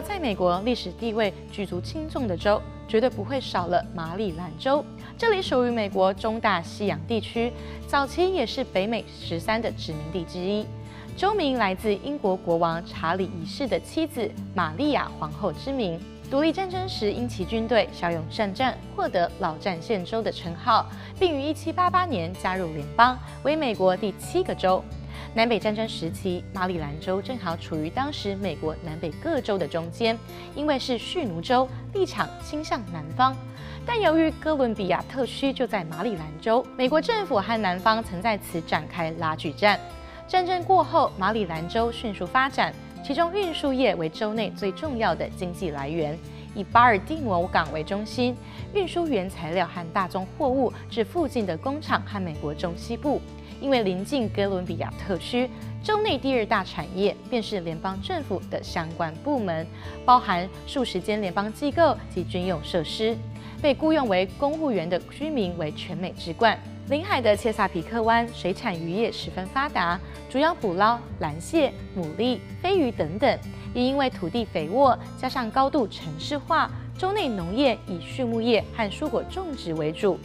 在美国历史地位举足轻重的州，绝对不会少了马里兰州。这里属于美国中大西洋地区，早期也是北美十三的殖民地之一。州名来自英国国王查理一世的妻子玛丽亚皇后之名。独立战争时，因其军队骁勇善战，获得老战线州的称号，并于1788年加入联邦，为美国第七个州。南北战争时期，马里兰州正好处于当时美国南北各州的中间，因为是蓄奴州，立场倾向南方。但由于哥伦比亚特区就在马里兰州，美国政府和南方曾在此展开拉锯战。战争过后，马里兰州迅速发展，其中运输业为州内最重要的经济来源，以巴尔的摩港为中心，运输原材料和大宗货物至附近的工厂和美国中西部。因为临近哥伦比亚特区，州内第二大产业便是联邦政府的相关部门，包含数十间联邦机构及军用设施。被雇佣为公务员的居民为全美之冠。临海的切萨皮克湾水产渔业十分发达，主要捕捞蓝蟹、牡蛎、飞鱼等等。也因为土地肥沃，加上高度城市化，州内农业以畜牧业和蔬果种植为主。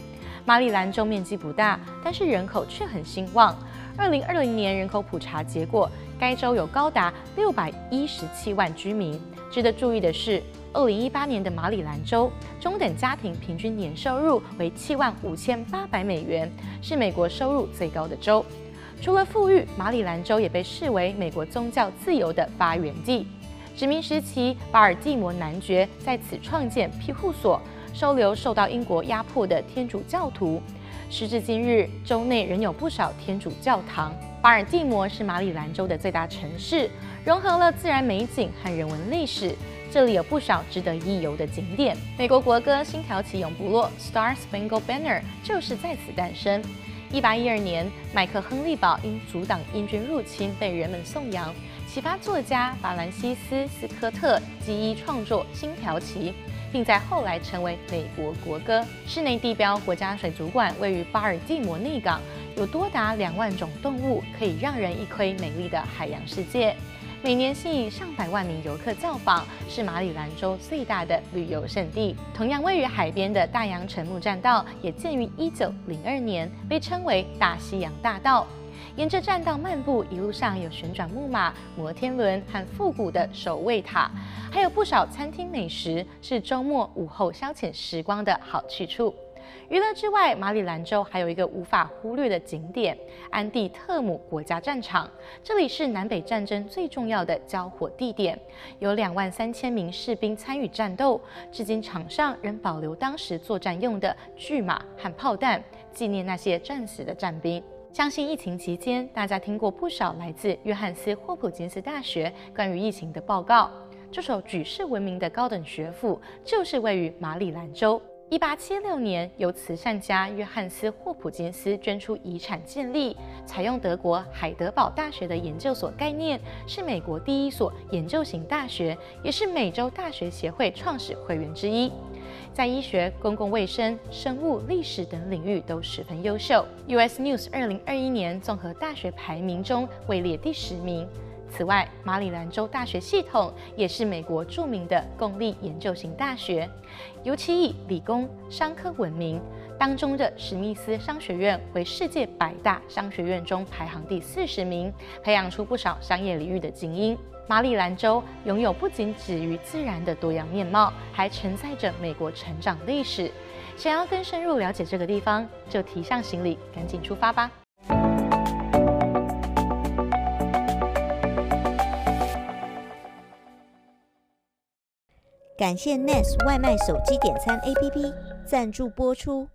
马里兰州面积不大，但是人口却很兴旺。二零二零年人口普查结果，该州有高达六百一十七万居民。值得注意的是，二零一八年的马里兰州中等家庭平均年收入为七万五千八百美元，是美国收入最高的州。除了富裕，马里兰州也被视为美国宗教自由的发源地。殖民时期，巴尔的摩男爵在此创建庇护所，收留受到英国压迫的天主教徒。时至今日，州内仍有不少天主教堂。巴尔的摩是马里兰州的最大城市，融合了自然美景和人文历史。这里有不少值得一游的景点。美国国歌《星条旗永不落》（Star Spangled Banner） 就是在此诞生。一八一二年，麦克亨利堡因阻挡英军入侵被人们颂扬，启发作家法兰西斯·斯科特基伊创作《星条旗》，并在后来成为美国国歌。室内地标国家水族馆位于巴尔的摩内港，有多达两万种动物，可以让人一窥美丽的海洋世界。每年吸引上百万名游客造访，是马里兰州最大的旅游胜地。同样位于海边的大洋城木栈道，也建于一九零二年，被称为大西洋大道。沿着栈道漫步，一路上有旋转木马、摩天轮和复古的守卫塔，还有不少餐厅美食，是周末午后消遣时光的好去处。娱乐之外，马里兰州还有一个无法忽略的景点——安蒂特姆国家战场。这里是南北战争最重要的交火地点，有两万三千名士兵参与战斗。至今，场上仍保留当时作战用的巨马和炮弹，纪念那些战死的战兵。相信疫情期间，大家听过不少来自约翰斯霍普金斯大学关于疫情的报告。这所举世闻名的高等学府，就是位于马里兰州。一八七六年，由慈善家约翰斯·霍普金斯捐出遗产建立，采用德国海德堡大学的研究所概念，是美国第一所研究型大学，也是美洲大学协会创始会员之一，在医学、公共卫生、生物、历史等领域都十分优秀。US News 二零二一年综合大学排名中位列第十名。此外，马里兰州大学系统也是美国著名的公立研究型大学，尤其以理工商科闻名。当中的史密斯商学院为世界百大商学院中排行第四十名，培养出不少商业领域的精英。马里兰州拥有不仅止于自然的多样面貌，还承载着美国成长历史。想要更深入了解这个地方，就提上行李，赶紧出发吧！感谢 Nest 外卖手机点餐 APP 赞助播出。